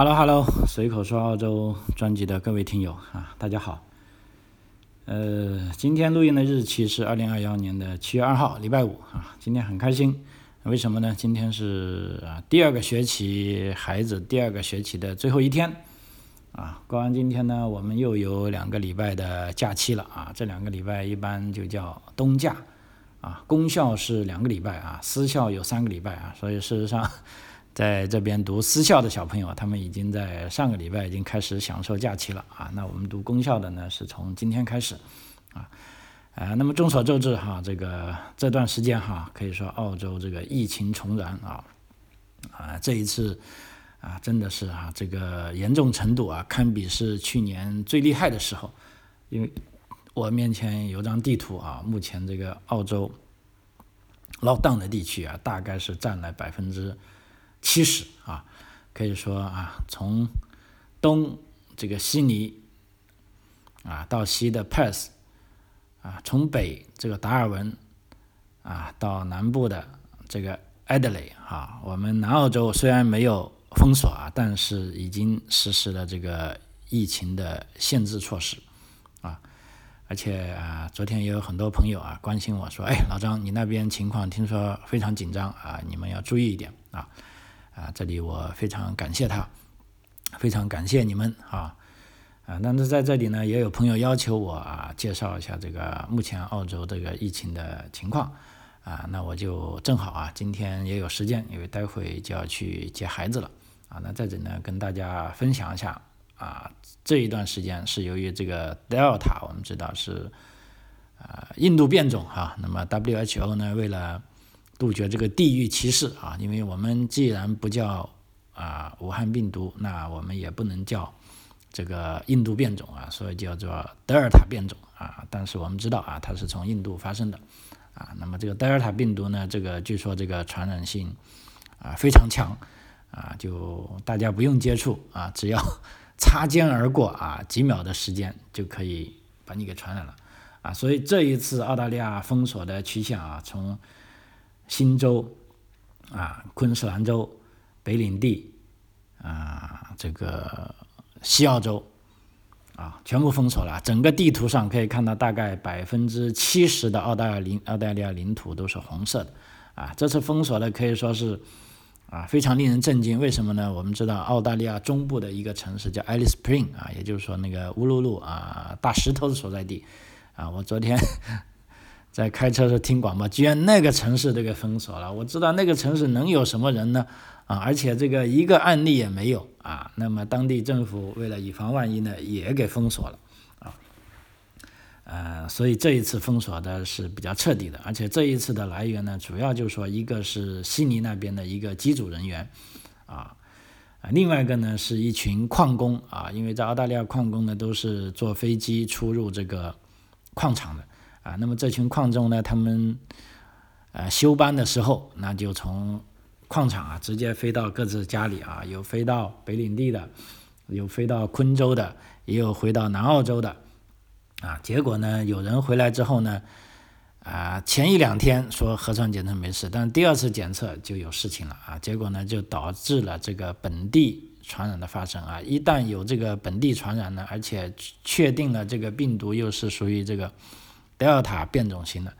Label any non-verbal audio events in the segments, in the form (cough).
Hello Hello，随口说澳洲专辑的各位听友啊，大家好。呃，今天录音的日期是二零二幺年的七月二号，礼拜五啊。今天很开心，为什么呢？今天是啊第二个学期孩子第二个学期的最后一天啊。过完今天呢，我们又有两个礼拜的假期了啊。这两个礼拜一般就叫冬假啊。公校是两个礼拜啊，私校有三个礼拜啊。所以事实上。在这边读私校的小朋友，他们已经在上个礼拜已经开始享受假期了啊。那我们读公校的呢，是从今天开始啊。啊，那么众所周知哈，这个这段时间哈，可以说澳洲这个疫情重燃啊啊，这一次啊，真的是啊，这个严重程度啊，堪比是去年最厉害的时候。因为我面前有张地图啊，目前这个澳洲 lockdown 的地区啊，大概是占了百分之。七十啊，可以说啊，从东这个悉尼啊到西的 Perth 啊，从北这个达尔文啊到南部的这个 Adelaide 啊，我们南澳洲虽然没有封锁啊，但是已经实施了这个疫情的限制措施啊，而且啊，昨天也有很多朋友啊关心我说，哎，老张，你那边情况听说非常紧张啊，你们要注意一点啊。啊，这里我非常感谢他，非常感谢你们啊啊！但是在这里呢，也有朋友要求我啊，介绍一下这个目前澳洲这个疫情的情况啊，那我就正好啊，今天也有时间，因为待会就要去接孩子了啊，那在这呢跟大家分享一下啊，这一段时间是由于这个 Delta，我们知道是啊印度变种哈，那么 WHO 呢为了杜绝这个地域歧视啊，因为我们既然不叫啊武汉病毒，那我们也不能叫这个印度变种啊，所以叫做德尔塔变种啊。但是我们知道啊，它是从印度发生的啊。那么这个德尔塔病毒呢，这个据说这个传染性啊非常强啊，就大家不用接触啊，只要擦肩而过啊，几秒的时间就可以把你给传染了啊。所以这一次澳大利亚封锁的趋向啊，从新州啊，昆士兰州、北领地啊，这个西澳洲啊，全部封锁了。整个地图上可以看到，大概百分之七十的澳大利亚领澳大利亚领土都是红色的啊。这次封锁的可以说是啊，非常令人震惊。为什么呢？我们知道澳大利亚中部的一个城市叫 Alice Spring 啊，也就是说那个乌鲁鲁啊大石头的所在地啊。我昨天。在开车时听广播，居然那个城市都给封锁了。我知道那个城市能有什么人呢？啊，而且这个一个案例也没有啊。那么当地政府为了以防万一呢，也给封锁了啊。呃，所以这一次封锁的是比较彻底的，而且这一次的来源呢，主要就是说一个是悉尼那边的一个机组人员啊，啊，另外一个呢是一群矿工啊，因为在澳大利亚矿工呢都是坐飞机出入这个矿场的。啊，那么这群矿工呢，他们呃休班的时候，那就从矿场啊直接飞到各自家里啊，有飞到北领地的，有飞到昆州的，也有回到南澳洲的，啊，结果呢，有人回来之后呢，啊，前一两天说核酸检测没事，但第二次检测就有事情了啊，结果呢，就导致了这个本地传染的发生啊，一旦有这个本地传染呢，而且确定了这个病毒又是属于这个。德尔塔变种型的，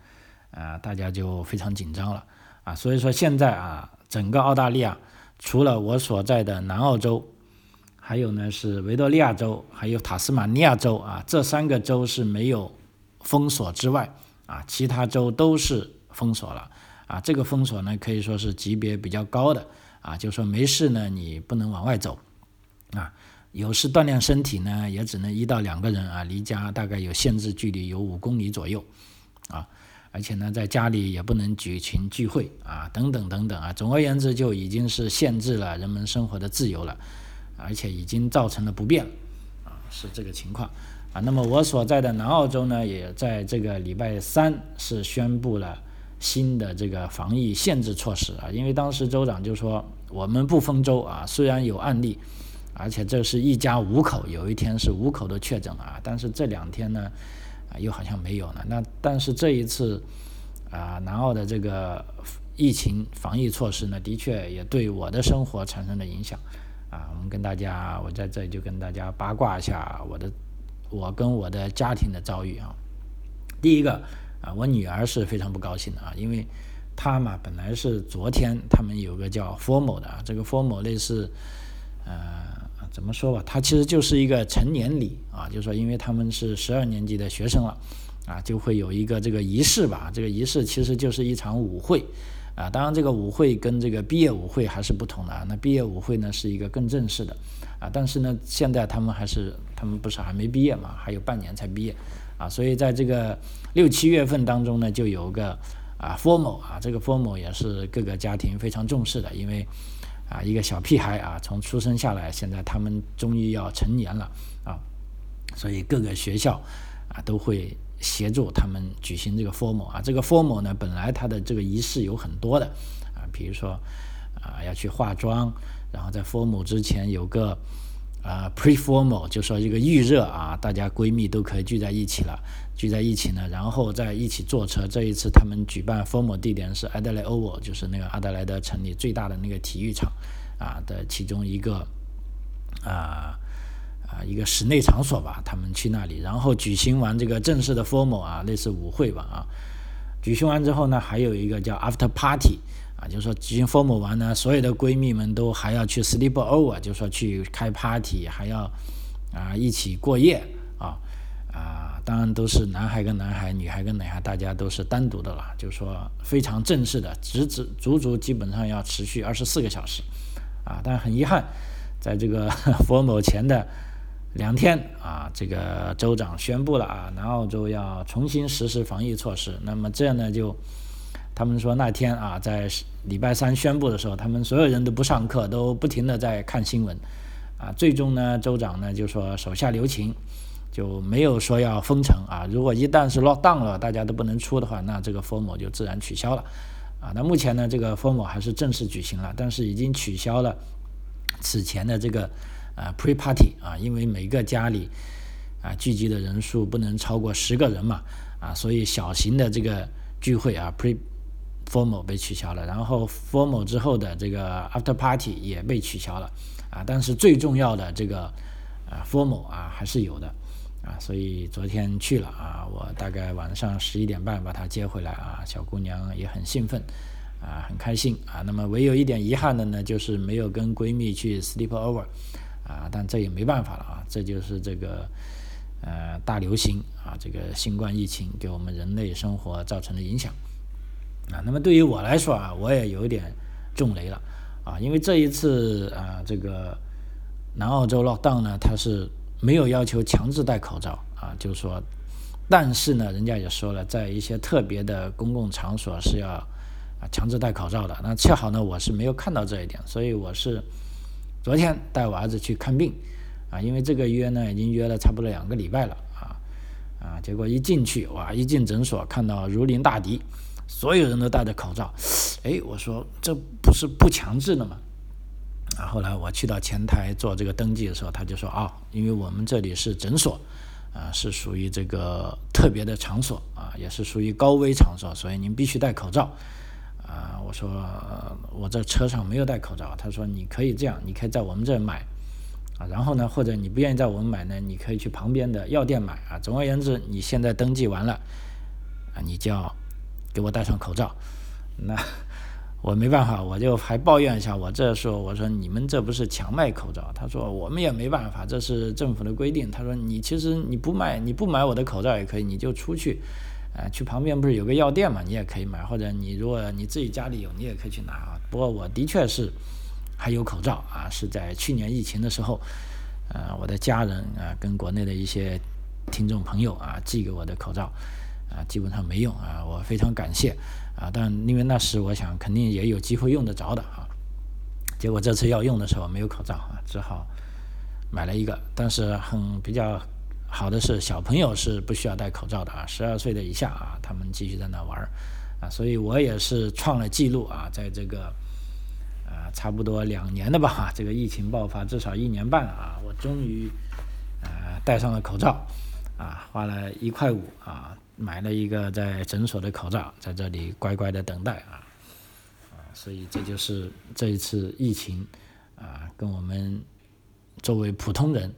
啊，大家就非常紧张了，啊，所以说现在啊，整个澳大利亚除了我所在的南澳洲，还有呢是维多利亚州，还有塔斯马尼亚州啊，这三个州是没有封锁之外，啊，其他州都是封锁了，啊，这个封锁呢可以说是级别比较高的，啊，就说没事呢，你不能往外走，啊。有时锻炼身体呢，也只能一到两个人啊，离家大概有限制距离，有五公里左右，啊，而且呢，在家里也不能举行聚会啊，等等等等啊。总而言之，就已经是限制了人们生活的自由了，而且已经造成了不便，啊，是这个情况啊。那么我所在的南澳洲呢，也在这个礼拜三是宣布了新的这个防疫限制措施啊，因为当时州长就说我们不封州啊，虽然有案例。而且这是一家五口，有一天是五口都确诊啊，但是这两天呢，啊又好像没有了。那但是这一次啊，南澳的这个疫情防疫措施呢，的确也对我的生活产生了影响啊，我们跟大家，我在这里就跟大家八卦一下我的我跟我的家庭的遭遇啊。第一个啊，我女儿是非常不高兴的啊，因为她嘛本来是昨天他们有个叫 formal 的啊，这个 formal 类似呃。怎么说吧，它其实就是一个成年礼啊，就是说，因为他们是十二年级的学生了，啊，就会有一个这个仪式吧。这个仪式其实就是一场舞会，啊，当然这个舞会跟这个毕业舞会还是不同的啊。那毕业舞会呢是一个更正式的，啊，但是呢，现在他们还是他们不是还没毕业嘛，还有半年才毕业，啊，所以在这个六七月份当中呢，就有个啊 formal 啊，这个 formal 也是各个家庭非常重视的，因为。啊，一个小屁孩啊，从出生下来，现在他们终于要成年了啊，所以各个学校啊都会协助他们举行这个 formal 啊。这个 formal 呢，本来它的这个仪式有很多的啊，比如说啊要去化妆，然后在 formal 之前有个啊 pre-formal，就说一个预热啊，大家闺蜜都可以聚在一起了。聚在一起呢，然后再一起坐车。这一次他们举办 formal 地点是 Adelaide Oval，就是那个阿德莱德城里最大的那个体育场啊的其中一个啊啊一个室内场所吧。他们去那里，然后举行完这个正式的 formal 啊，类似舞会吧啊。举行完之后呢，还有一个叫 after party 啊，就是说举行 formal 完呢，所有的闺蜜们都还要去 sleep over，就是说去开 party，还要啊一起过夜啊。啊，当然都是男孩跟男孩，女孩跟女孩，大家都是单独的了，就是说非常正式的，直直足足基本上要持续二十四个小时，啊，但很遗憾，在这个 (laughs) 佛某前的两天啊，这个州长宣布了啊，南澳洲要重新实施防疫措施，那么这样呢，就他们说那天啊，在礼拜三宣布的时候，他们所有人都不上课，都不停的在看新闻，啊，最终呢，州长呢就说手下留情。就没有说要封城啊！如果一旦是 lock down 了，大家都不能出的话，那这个 formal 就自然取消了啊。那目前呢，这个 formal 还是正式举行了，但是已经取消了此前的这个啊 pre party 啊，因为每个家里啊聚集的人数不能超过十个人嘛啊，所以小型的这个聚会啊 pre formal 被取消了，然后 formal 之后的这个 after party 也被取消了啊，但是最重要的这个啊 formal 啊还是有的。啊，所以昨天去了啊，我大概晚上十一点半把她接回来啊，小姑娘也很兴奋，啊，很开心啊。那么唯有一点遗憾的呢，就是没有跟闺蜜去 sleep over，啊，但这也没办法了啊，这就是这个呃大流行啊，这个新冠疫情给我们人类生活造成的影响啊。那么对于我来说啊，我也有点中雷了啊，因为这一次啊，这个南澳洲 lockdown 呢，它是。没有要求强制戴口罩啊，就是说，但是呢，人家也说了，在一些特别的公共场所是要啊强制戴口罩的。那恰好呢，我是没有看到这一点，所以我是昨天带我儿子去看病啊，因为这个约呢已经约了差不多两个礼拜了啊啊，结果一进去哇，一进诊所看到如临大敌，所有人都戴着口罩，哎，我说这不是不强制的吗？啊，后来我去到前台做这个登记的时候，他就说啊，因为我们这里是诊所，啊，是属于这个特别的场所啊，也是属于高危场所，所以您必须戴口罩。啊，我说我这车上没有戴口罩。他说你可以这样，你可以在我们这买，啊，然后呢，或者你不愿意在我们买呢，你可以去旁边的药店买啊。总而言之，你现在登记完了，啊，你就要给我戴上口罩。那。我没办法，我就还抱怨一下。我这说，我说你们这不是强卖口罩？他说我们也没办法，这是政府的规定。他说你其实你不卖，你不买我的口罩也可以，你就出去，啊，去旁边不是有个药店嘛，你也可以买。或者你如果你自己家里有，你也可以去拿啊。不过我的确是还有口罩啊，是在去年疫情的时候，呃，我的家人啊跟国内的一些听众朋友啊寄给我的口罩。啊，基本上没用啊，我非常感谢啊，但因为那时我想肯定也有机会用得着的啊，结果这次要用的时候没有口罩啊，只好买了一个。但是很比较好的是，小朋友是不需要戴口罩的啊，十二岁的以下啊，他们继续在那玩啊，所以我也是创了记录啊，在这个啊差不多两年的吧，这个疫情爆发至少一年半啊，我终于啊戴上了口罩啊，花了一块五啊。买了一个在诊所的口罩，在这里乖乖的等待啊，啊，所以这就是这一次疫情啊，跟我们作为普通人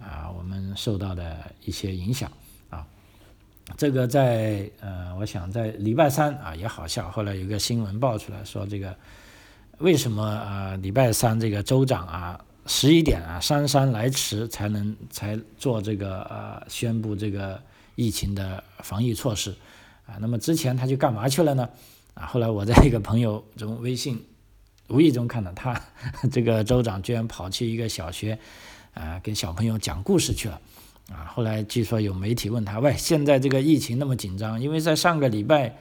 啊，我们受到的一些影响啊。这个在呃，我想在礼拜三啊也好笑，后来有个新闻爆出来说这个为什么啊礼拜三这个州长啊十一点啊姗姗来迟才能才做这个呃宣布这个疫情的防疫措施啊？那么之前他去干嘛去了呢？啊，后来我在一个朋友中微信无意中看到他 (laughs) 这个州长居然跑去一个小学啊给小朋友讲故事去了。啊，后来据说有媒体问他，喂，现在这个疫情那么紧张，因为在上个礼拜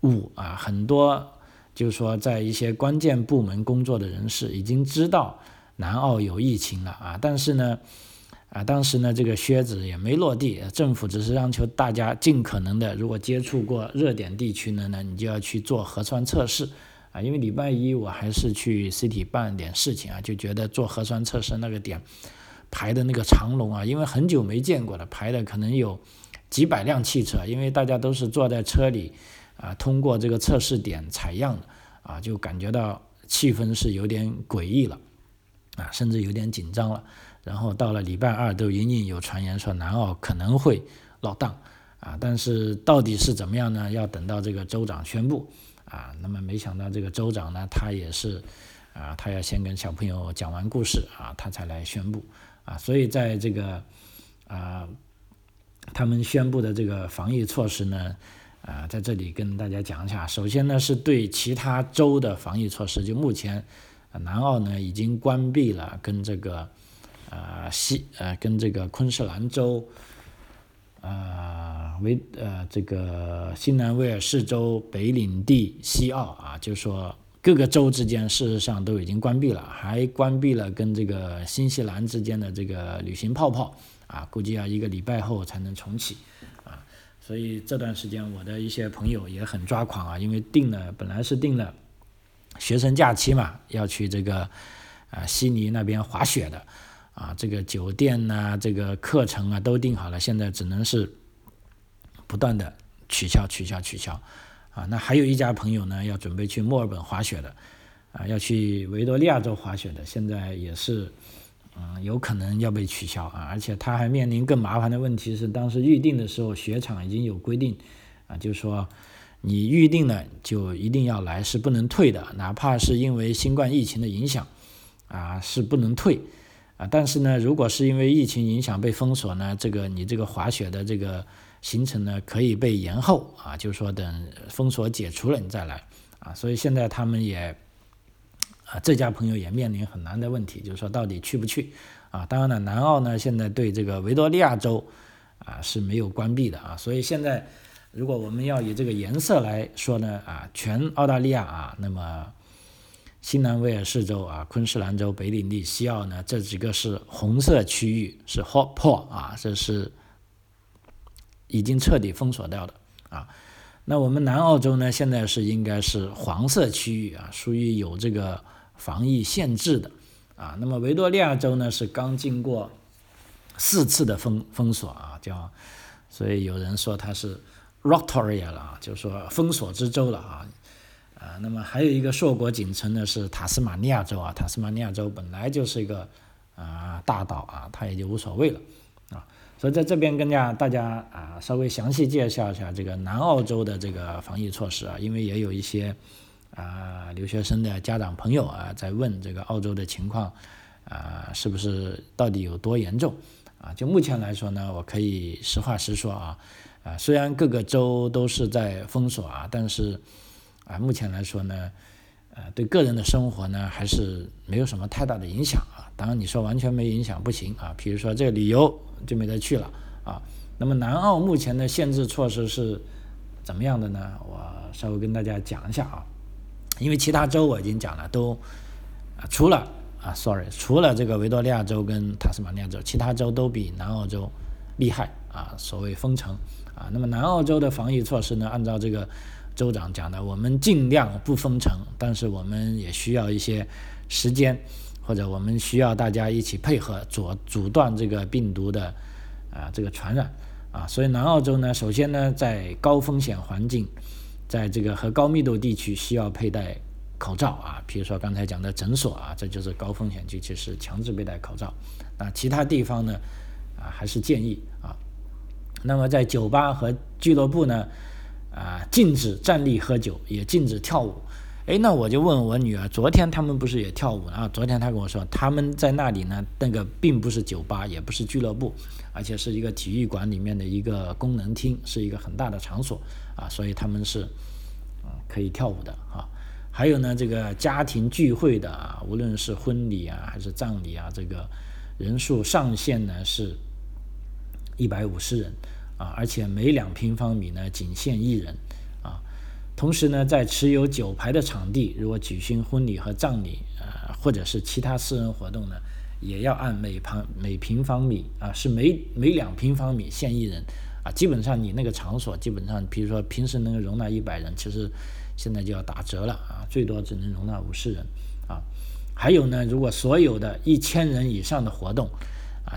五啊，很多就是说在一些关键部门工作的人士已经知道南澳有疫情了啊，但是呢，啊，当时呢这个靴子也没落地，政府只是要求大家尽可能的，如果接触过热点地区的呢，你就要去做核酸测试啊，因为礼拜一我还是去 CT 办点事情啊，就觉得做核酸测试那个点。排的那个长龙啊，因为很久没见过了，排的可能有几百辆汽车，因为大家都是坐在车里啊，通过这个测试点采样的啊，就感觉到气氛是有点诡异了啊，甚至有点紧张了。然后到了礼拜二，都隐隐有传言说南澳可能会落档啊，但是到底是怎么样呢？要等到这个州长宣布啊。那么没想到这个州长呢，他也是啊，他要先跟小朋友讲完故事啊，他才来宣布。啊，所以在这个啊，他们宣布的这个防疫措施呢，啊，在这里跟大家讲一下。首先呢，是对其他州的防疫措施，就目前南澳呢已经关闭了跟这个呃西呃跟这个昆士兰州啊维呃这个新南威尔士州北领地西澳啊，就说。各个州之间事实上都已经关闭了，还关闭了跟这个新西兰之间的这个旅行泡泡啊，估计要一个礼拜后才能重启啊。所以这段时间我的一些朋友也很抓狂啊，因为定了本来是定了学生假期嘛，要去这个啊悉尼那边滑雪的啊，这个酒店呐，这个课程啊都定好了，现在只能是不断的取消、取消、取消。啊，那还有一家朋友呢，要准备去墨尔本滑雪的，啊，要去维多利亚州滑雪的，现在也是，嗯，有可能要被取消啊，而且他还面临更麻烦的问题是，当时预定的时候，雪场已经有规定，啊，就是说你预定了就一定要来，是不能退的，哪怕是因为新冠疫情的影响，啊，是不能退，啊，但是呢，如果是因为疫情影响被封锁呢，这个你这个滑雪的这个。行程呢可以被延后啊，就是说等封锁解除了你再来啊，所以现在他们也啊这家朋友也面临很难的问题，就是说到底去不去啊？当然了，南澳呢现在对这个维多利亚州啊是没有关闭的啊，所以现在如果我们要以这个颜色来说呢啊，全澳大利亚啊，那么新南威尔士州啊、昆士兰州、北领地、西澳呢这几个是红色区域，是 hot pot 啊，这是。已经彻底封锁掉的啊，那我们南澳洲呢？现在是应该是黄色区域啊，属于有这个防疫限制的啊。那么维多利亚州呢是刚经过四次的封封锁啊，叫所以有人说它是 Rotoria 了啊，就是说封锁之州了啊啊。那么还有一个硕果仅存的是塔斯马尼亚州啊，塔斯马尼亚州本来就是一个啊大岛啊，它也就无所谓了啊。所以在这边跟家大家啊稍微详细介绍一下这个南澳洲的这个防疫措施啊，因为也有一些啊留学生的家长朋友啊在问这个澳洲的情况啊是不是到底有多严重啊？就目前来说呢，我可以实话实说啊啊虽然各个州都是在封锁啊，但是啊目前来说呢。呃，对个人的生活呢，还是没有什么太大的影响啊。当然，你说完全没影响不行啊。比如说这个旅游就没得去了啊。那么南澳目前的限制措施是怎么样的呢？我稍微跟大家讲一下啊。因为其他州我已经讲了，都啊除了啊，sorry，除了这个维多利亚州跟塔斯马尼亚州，其他州都比南澳洲厉害啊。所谓封城啊，那么南澳洲的防疫措施呢，按照这个。州长讲的，我们尽量不封城，但是我们也需要一些时间，或者我们需要大家一起配合，阻阻断这个病毒的啊这个传染啊。所以南澳洲呢，首先呢，在高风险环境，在这个和高密度地区需要佩戴口罩啊，比如说刚才讲的诊所啊，这就是高风险地区是强制佩戴口罩。那其他地方呢，啊还是建议啊。那么在酒吧和俱乐部呢，啊禁止站立喝酒，也禁止跳舞。哎，那我就问我女儿，昨天他们不是也跳舞啊？昨天她跟我说，他们在那里呢，那个并不是酒吧，也不是俱乐部，而且是一个体育馆里面的一个功能厅，是一个很大的场所啊，所以他们是嗯可以跳舞的啊。还有呢，这个家庭聚会的啊，无论是婚礼啊还是葬礼啊，这个人数上限呢是一百五十人啊，而且每两平方米呢仅限一人。啊同时呢，在持有酒牌的场地，如果举行婚礼和葬礼，呃，或者是其他私人活动呢，也要按每旁每平方米啊，是每每两平方米限一人啊。基本上你那个场所，基本上，比如说平时能容纳一百人，其实现在就要打折了啊，最多只能容纳五十人啊。还有呢，如果所有的一千人以上的活动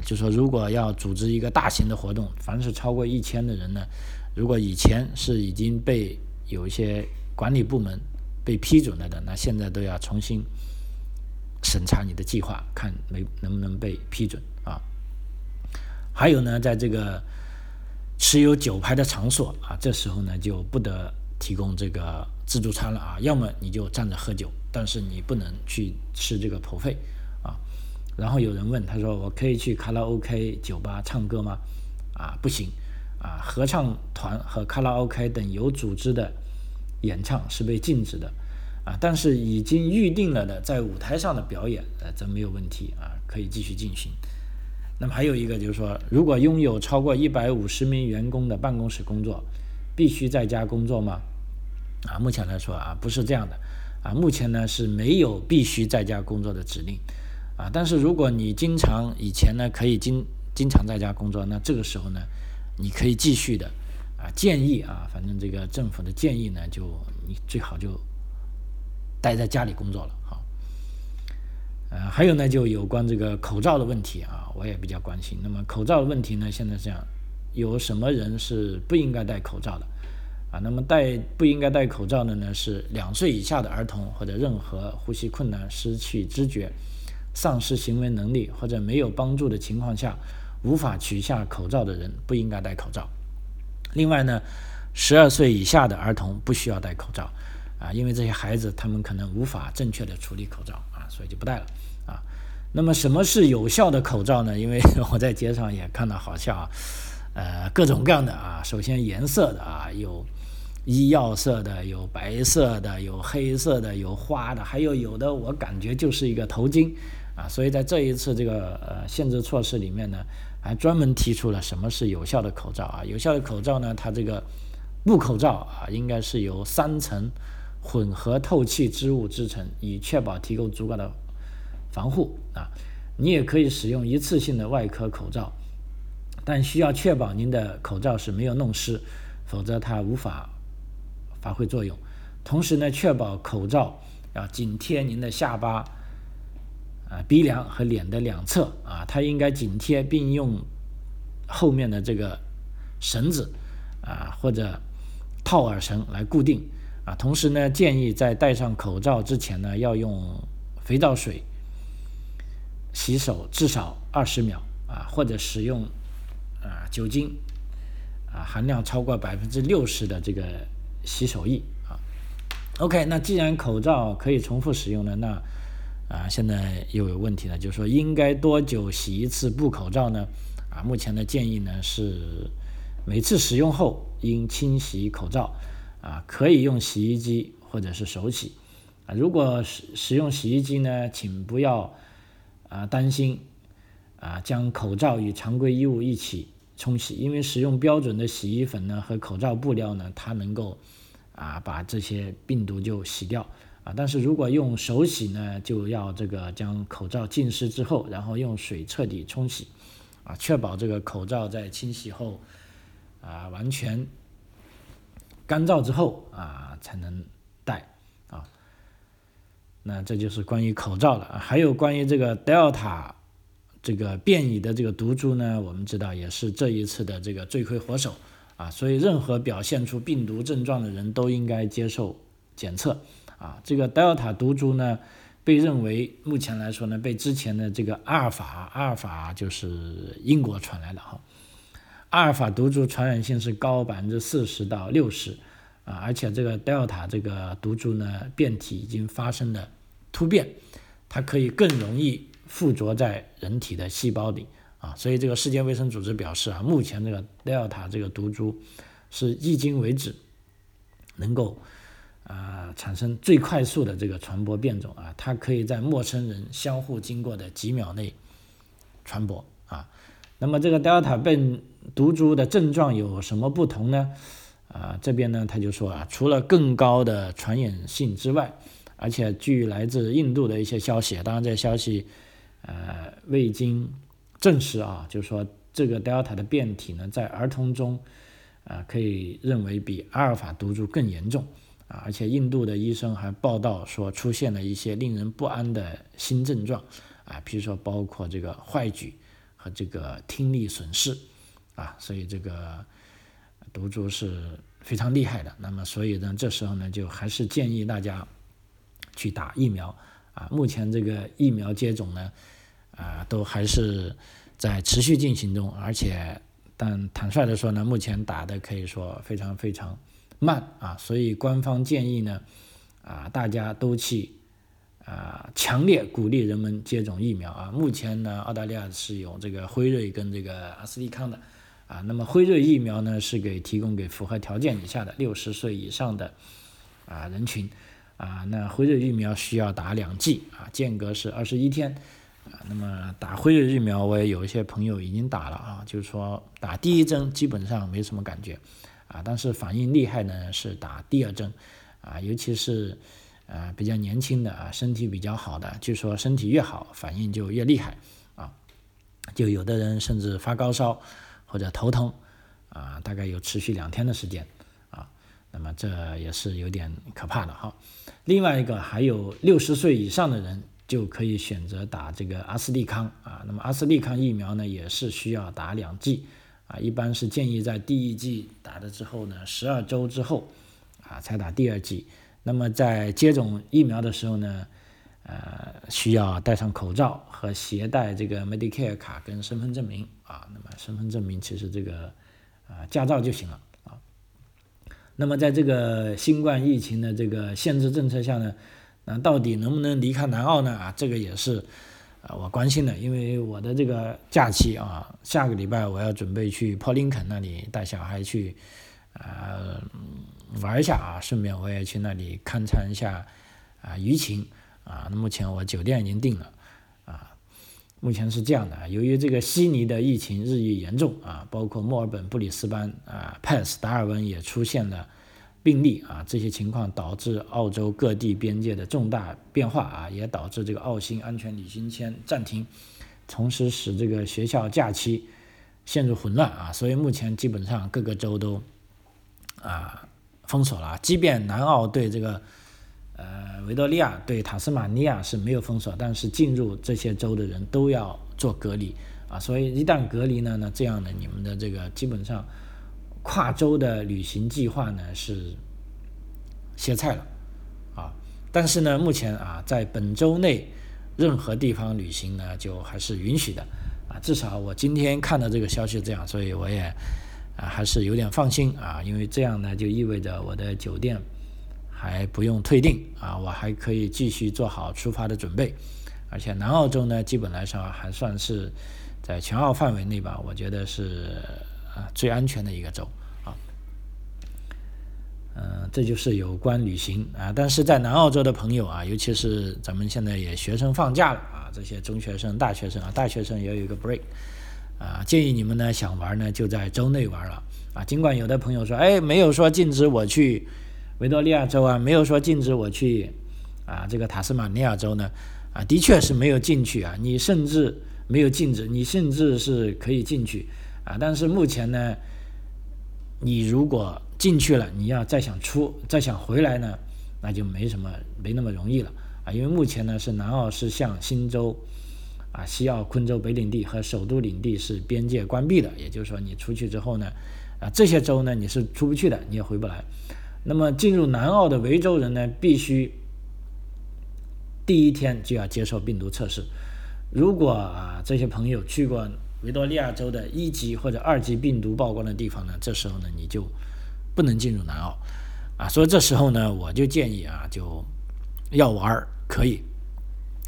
就说如果要组织一个大型的活动，凡是超过一千的人呢，如果以前是已经被有一些管理部门被批准了的，那现在都要重新审查你的计划，看没能不能被批准啊。还有呢，在这个持有酒牌的场所啊，这时候呢就不得提供这个自助餐了啊，要么你就站着喝酒，但是你不能去吃这个普费。然后有人问他说：“我可以去卡拉 OK 酒吧唱歌吗？”啊，不行。啊，合唱团和卡拉 OK 等有组织的演唱是被禁止的，啊，但是已经预定了的在舞台上的表演，呃，则没有问题啊，可以继续进行。那么还有一个就是说，如果拥有超过一百五十名员工的办公室工作，必须在家工作吗？啊，目前来说啊，不是这样的，啊，目前呢是没有必须在家工作的指令，啊，但是如果你经常以前呢可以经经常在家工作，那这个时候呢？你可以继续的，啊，建议啊，反正这个政府的建议呢，就你最好就待在家里工作了，好。呃，还有呢，就有关这个口罩的问题啊，我也比较关心。那么口罩的问题呢，现在这样，有什么人是不应该戴口罩的？啊，那么戴不应该戴口罩的呢，是两岁以下的儿童或者任何呼吸困难、失去知觉、丧失行为能力或者没有帮助的情况下。无法取下口罩的人不应该戴口罩。另外呢，十二岁以下的儿童不需要戴口罩啊，因为这些孩子他们可能无法正确的处理口罩啊，所以就不戴了啊。那么什么是有效的口罩呢？因为我在街上也看到好像呃各种各样的啊，首先颜色的啊，有医药色的，有白色的，有黑色的，有花的，还有有的我感觉就是一个头巾啊。所以在这一次这个呃限制措施里面呢。还专门提出了什么是有效的口罩啊？有效的口罩呢，它这个布口罩啊，应该是由三层混合透气织物制成，以确保提供足够的防护啊。你也可以使用一次性的外科口罩，但需要确保您的口罩是没有弄湿，否则它无法发挥作用。同时呢，确保口罩要紧贴您的下巴。啊，鼻梁和脸的两侧啊，它应该紧贴，并用后面的这个绳子啊或者套耳绳来固定啊。同时呢，建议在戴上口罩之前呢，要用肥皂水洗手至少二十秒啊，或者使用啊酒精啊含量超过百分之六十的这个洗手液啊。OK，那既然口罩可以重复使用呢，那啊，现在又有问题了，就是说应该多久洗一次布口罩呢？啊，目前的建议呢是每次使用后应清洗口罩，啊，可以用洗衣机或者是手洗。啊，如果使使用洗衣机呢，请不要啊担心啊将口罩与常规衣物一起冲洗，因为使用标准的洗衣粉呢和口罩布料呢，它能够啊把这些病毒就洗掉。啊，但是如果用手洗呢，就要这个将口罩浸湿之后，然后用水彻底冲洗，啊，确保这个口罩在清洗后，啊，完全干燥之后啊，才能戴啊。那这就是关于口罩了。还有关于这个 Delta 这个变异的这个毒株呢，我们知道也是这一次的这个罪魁祸首啊。所以任何表现出病毒症状的人都应该接受检测。啊，这个德尔塔毒株呢，被认为目前来说呢，被之前的这个阿尔法，阿尔法就是英国传来的哈，阿尔法毒株传染性是高百分之四十到六十啊，而且这个德尔塔这个毒株呢，变体已经发生了突变，它可以更容易附着在人体的细胞里啊，所以这个世界卫生组织表示啊，目前这个德尔塔这个毒株是迄今为止能够。啊，产生最快速的这个传播变种啊，它可以在陌生人相互经过的几秒内传播啊。那么这个德尔塔变毒株的症状有什么不同呢？啊，这边呢他就说啊，除了更高的传染性之外，而且据来自印度的一些消息，当然这消息呃未经证实啊，就是说这个德尔塔的变体呢，在儿童中啊可以认为比阿尔法毒株更严重。啊，而且印度的医生还报道说，出现了一些令人不安的新症状，啊，比如说包括这个坏疽和这个听力损失，啊，所以这个毒株是非常厉害的。那么，所以呢，这时候呢，就还是建议大家去打疫苗，啊，目前这个疫苗接种呢，啊，都还是在持续进行中，而且，但坦率的说呢，目前打的可以说非常非常。慢啊，所以官方建议呢，啊，大家都去啊，强烈鼓励人们接种疫苗啊。目前呢，澳大利亚是有这个辉瑞跟这个阿斯利康的啊。那么辉瑞疫苗呢，是给提供给符合条件以下的六十岁以上的啊人群啊。那辉瑞疫苗需要打两剂啊，间隔是二十一天啊。那么打辉瑞疫苗，我也有一些朋友已经打了啊，就是说打第一针基本上没什么感觉。啊，但是反应厉害呢是打第二针，啊，尤其是呃比较年轻的啊，身体比较好的，据说身体越好，反应就越厉害，啊，就有的人甚至发高烧或者头疼，啊，大概有持续两天的时间，啊，那么这也是有点可怕的哈。另外一个还有六十岁以上的人就可以选择打这个阿斯利康啊，那么阿斯利康疫苗呢也是需要打两剂。啊，一般是建议在第一剂打了之后呢，十二周之后，啊，才打第二剂。那么在接种疫苗的时候呢，呃，需要戴上口罩和携带这个 Medicare 卡跟身份证明啊。那么身份证明其实这个啊驾照就行了啊。那么在这个新冠疫情的这个限制政策下呢，那到底能不能离开南澳呢？啊，这个也是。啊，我关心的，因为我的这个假期啊，下个礼拜我要准备去珀林肯那里带小孩去，啊，玩一下啊，顺便我也去那里勘察一下啊舆情啊。那目前我酒店已经订了啊，目前是这样的，由于这个悉尼的疫情日益严重啊，包括墨尔本、布里斯班啊、佩斯、达尔文也出现了。病例啊，这些情况导致澳洲各地边界的重大变化啊，也导致这个澳新安全旅行签暂停，同时使这个学校假期陷入混乱啊，所以目前基本上各个州都啊封锁了。即便南澳对这个呃维多利亚对塔斯马尼亚是没有封锁，但是进入这些州的人都要做隔离啊，所以一旦隔离呢，那这样的你们的这个基本上。跨州的旅行计划呢是歇菜了啊，但是呢，目前啊，在本周内任何地方旅行呢就还是允许的啊，至少我今天看到这个消息这样，所以我也啊还是有点放心啊，因为这样呢就意味着我的酒店还不用退订啊，我还可以继续做好出发的准备，而且南澳洲呢基本来说还算是在全澳范围内吧，我觉得是。啊，最安全的一个州，嗯，这就是有关旅行啊。但是在南澳洲的朋友啊，尤其是咱们现在也学生放假了啊，这些中学生、大学生啊，大学生也有一个 break 啊，建议你们呢想玩呢就在州内玩了啊。尽管有的朋友说，哎，没有说禁止我去维多利亚州啊，没有说禁止我去啊这个塔斯马尼亚州呢啊，的确是没有进去啊，你甚至没有禁止，你甚至是可以进去。啊，但是目前呢，你如果进去了，你要再想出、再想回来呢，那就没什么、没那么容易了啊。因为目前呢是南澳是向新州、啊西澳、昆州、北领地和首都领地是边界关闭的，也就是说你出去之后呢，啊这些州呢你是出不去的，你也回不来。那么进入南澳的维州人呢，必须第一天就要接受病毒测试。如果啊这些朋友去过维多利亚州的一级或者二级病毒曝光的地方呢，这时候呢你就不能进入南澳啊。所以这时候呢，我就建议啊，就要玩可以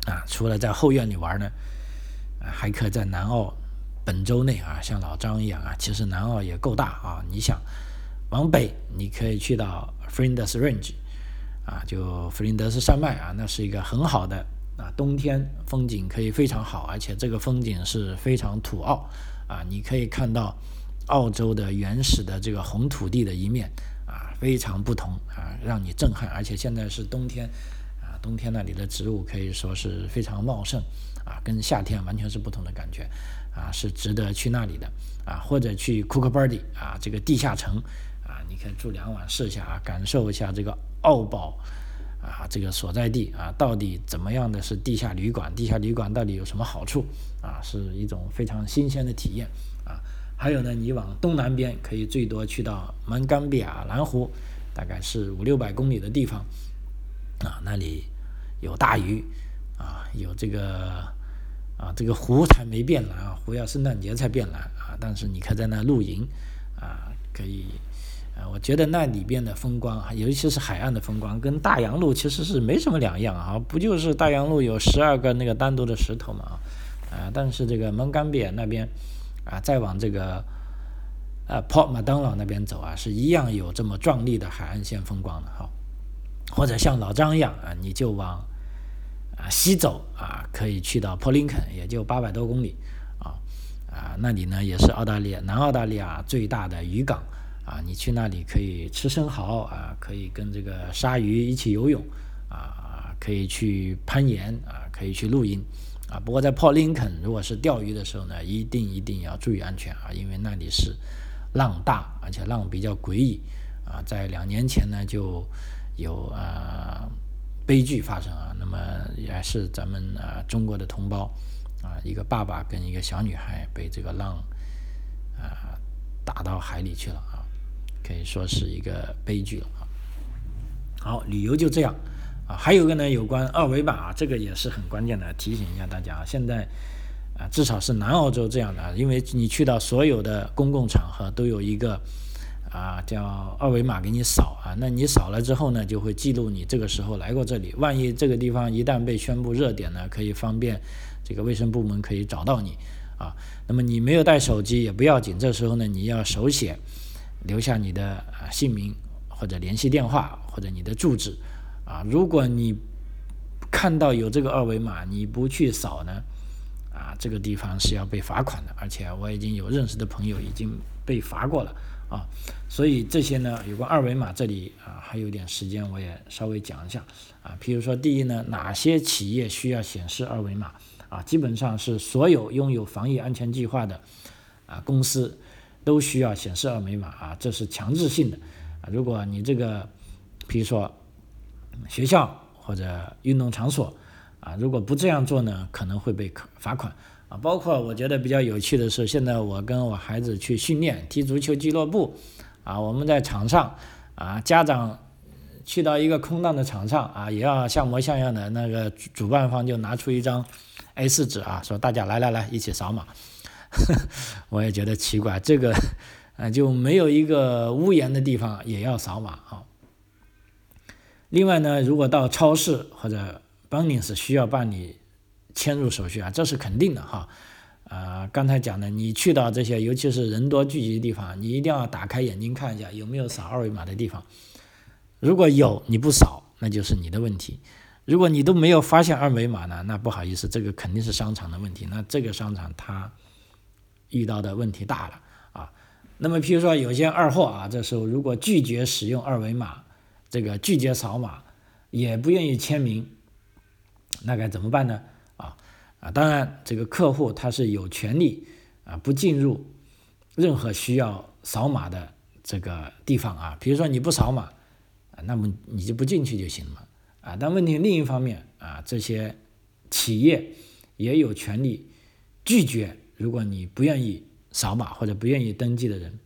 啊，(laughs) 除了在后院里玩呢，还可以在南澳本州内啊，像老张一样啊，其实南澳也够大啊。你想往北，你可以去到 Flinders Range 啊，就弗林德斯山脉啊，那是一个很好的。啊，冬天风景可以非常好，而且这个风景是非常土澳啊，你可以看到澳洲的原始的这个红土地的一面啊，非常不同啊，让你震撼。而且现在是冬天啊，冬天那里的植物可以说是非常茂盛啊，跟夏天完全是不同的感觉啊，是值得去那里的啊，或者去 Cookbirdy 啊，这个地下城啊，你可以住两晚试一下啊，感受一下这个澳宝。啊，这个所在地啊，到底怎么样的是地下旅馆？地下旅馆到底有什么好处？啊，是一种非常新鲜的体验啊。还有呢，你往东南边可以最多去到蒙冈比亚蓝湖，大概是五六百公里的地方啊，那里有大鱼啊，有这个啊，这个湖才没变蓝啊，湖要圣诞节才变蓝啊，但是你可以在那露营啊，可以。我觉得那里边的风光，尤其是海岸的风光，跟大洋路其实是没什么两样啊！不就是大洋路有十二个那个单独的石头嘛？啊，但是这个蒙冈比那边啊，再往这个呃 Port m a d o n 那边走啊，是一样有这么壮丽的海岸线风光的哈。或者像老张一样啊，你就往啊西走啊，可以去到 Port Lincoln，也就八百多公里啊啊，那里呢也是澳大利亚南澳大利亚最大的渔港。啊，你去那里可以吃生蚝啊，可以跟这个鲨鱼一起游泳啊，可以去攀岩啊，可以去露营啊。不过在 Port Lincoln，如果是钓鱼的时候呢，一定一定要注意安全啊，因为那里是浪大，而且浪比较诡异啊。在两年前呢，就有啊悲剧发生啊，那么也是咱们啊中国的同胞啊，一个爸爸跟一个小女孩被这个浪啊打到海里去了啊。可以说是一个悲剧了啊！好，理由就这样啊。还有一个呢，有关二维码，这个也是很关键的，提醒一下大家啊。现在啊，至少是南澳洲这样的，因为你去到所有的公共场合都有一个啊叫二维码给你扫啊，那你扫了之后呢，就会记录你这个时候来过这里。万一这个地方一旦被宣布热点呢，可以方便这个卫生部门可以找到你啊。那么你没有带手机也不要紧，这时候呢，你要手写。留下你的啊姓名或者联系电话或者你的住址。啊，如果你看到有这个二维码你不去扫呢啊，这个地方是要被罚款的，而且我已经有认识的朋友已经被罚过了啊，所以这些呢有关二维码这里啊还有点时间我也稍微讲一下。啊，譬如说第一呢哪些企业需要显示二维码？啊，基本上是所有拥有防疫安全计划的啊公司。都需要显示二维码啊，这是强制性的啊。如果你这个，比如说学校或者运动场所啊，如果不这样做呢，可能会被罚款啊。包括我觉得比较有趣的是，现在我跟我孩子去训练踢足球俱乐部啊，我们在场上啊，家长去到一个空荡的场上啊，也要像模像样的，那个主办方就拿出一张 A4 纸啊，说大家来来来，一起扫码。(laughs) 我也觉得奇怪，这个，(laughs) 呃，就没有一个屋檐的地方也要扫码啊。另外呢，如果到超市或者 Bunnings 需要办理迁入手续啊，这是肯定的哈。啊，刚才讲的，你去到这些尤其是人多聚集的地方，你一定要打开眼睛看一下有没有扫二维码的地方。如果有你不扫，那就是你的问题。如果你都没有发现二维码呢，那不好意思，这个肯定是商场的问题。那这个商场它。遇到的问题大了啊，那么譬如说有些二货啊，这时候如果拒绝使用二维码，这个拒绝扫码，也不愿意签名，那该怎么办呢？啊啊，当然这个客户他是有权利啊不进入任何需要扫码的这个地方啊，比如说你不扫码啊，那么你就不进去就行了啊。但问题另一方面啊，这些企业也有权利拒绝。如果你不愿意扫码或者不愿意登记的人，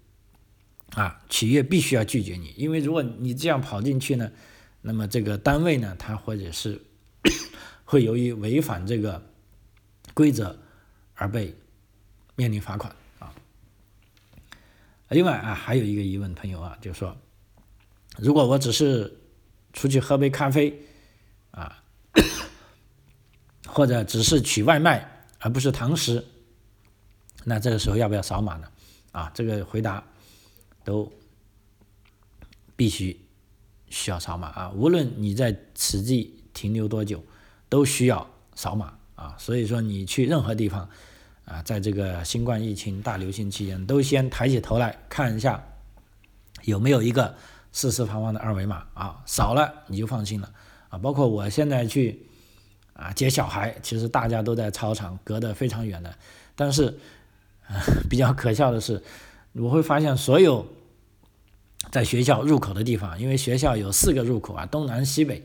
啊，企业必须要拒绝你，因为如果你这样跑进去呢，那么这个单位呢，他或者是 (coughs) 会由于违反这个规则而被面临罚款啊。另外啊，还有一个疑问，朋友啊，就是说，如果我只是出去喝杯咖啡啊，(coughs) 或者只是取外卖而不是堂食，那这个时候要不要扫码呢？啊，这个回答都必须需要扫码啊，无论你在此地停留多久，都需要扫码啊。所以说，你去任何地方啊，在这个新冠疫情大流行期间，都先抬起头来看一下有没有一个四四方方的二维码啊，扫了你就放心了啊。包括我现在去啊接小孩，其实大家都在操场隔得非常远的，但是。啊 (laughs) 比较可笑的是，我会发现所有在学校入口的地方，因为学校有四个入口啊，东南西北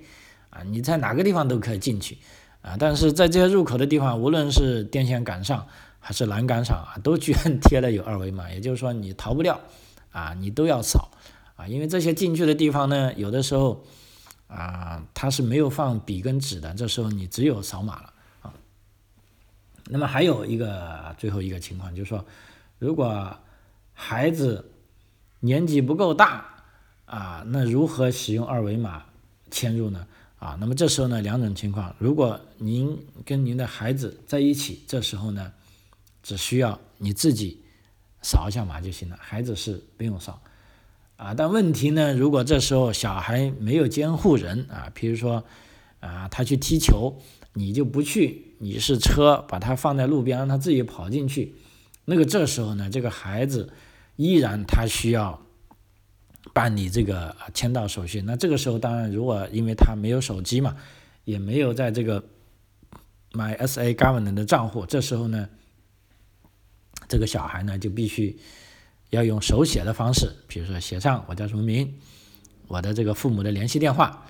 啊，你在哪个地方都可以进去啊。但是在这些入口的地方，无论是电线杆上还是栏杆上啊，都居然 (laughs) 贴了有二维码，也就是说你逃不掉啊，你都要扫啊。因为这些进去的地方呢，有的时候啊，它是没有放笔跟纸的，这时候你只有扫码了。那么还有一个最后一个情况，就是说，如果孩子年纪不够大啊，那如何使用二维码迁入呢？啊，那么这时候呢，两种情况，如果您跟您的孩子在一起，这时候呢，只需要你自己扫一下码就行了，孩子是不用扫啊。但问题呢，如果这时候小孩没有监护人啊，比如说啊，他去踢球。你就不去，你是车把它放在路边，让他自己跑进去。那个这时候呢，这个孩子依然他需要办理这个签到手续。那这个时候，当然如果因为他没有手机嘛，也没有在这个买 SA Government 的账户，这时候呢，这个小孩呢就必须要用手写的方式，比如说写上我叫什么名，我的这个父母的联系电话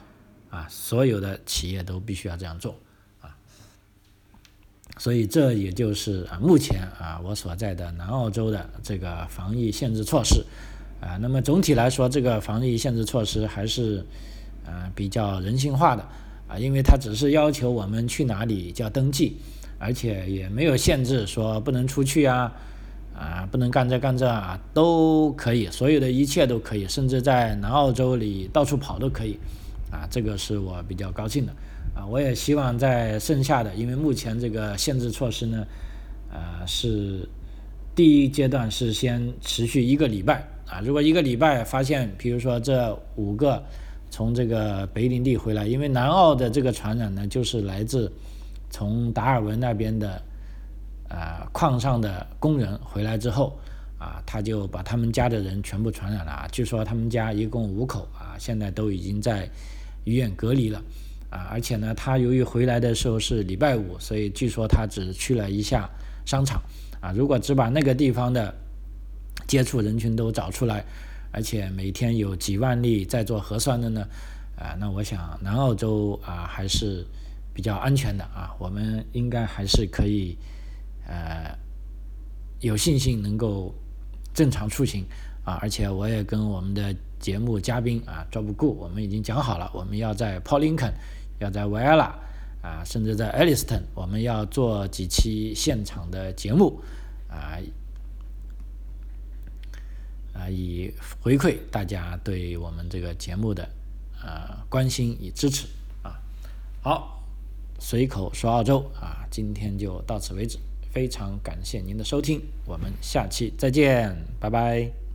啊，所有的企业都必须要这样做。所以这也就是啊，目前啊我所在的南澳洲的这个防疫限制措施，啊，那么总体来说，这个防疫限制措施还是啊比较人性化的。啊，因为它只是要求我们去哪里叫登记，而且也没有限制说不能出去啊，啊不能干这干这啊都可以，所有的一切都可以，甚至在南澳洲里到处跑都可以，啊，这个是我比较高兴的。啊，我也希望在剩下的，因为目前这个限制措施呢，呃，是第一阶段是先持续一个礼拜啊。如果一个礼拜发现，比如说这五个从这个北领地回来，因为南澳的这个传染呢，就是来自从达尔文那边的呃矿上的工人回来之后啊，他就把他们家的人全部传染了啊。据说他们家一共五口啊，现在都已经在医院隔离了。啊，而且呢，他由于回来的时候是礼拜五，所以据说他只去了一下商场。啊，如果只把那个地方的接触人群都找出来，而且每天有几万例在做核酸的呢，啊，那我想南澳洲啊还是比较安全的啊，我们应该还是可以呃有信心能够正常出行啊，而且我也跟我们的节目嘉宾啊赵不顾，我们已经讲好了，我们要在 Paul Lincoln。要在维埃拉啊，甚至在 Elliston，我们要做几期现场的节目啊啊，以回馈大家对我们这个节目的呃关心与支持啊。好，随口说澳洲啊，今天就到此为止，非常感谢您的收听，我们下期再见，拜拜。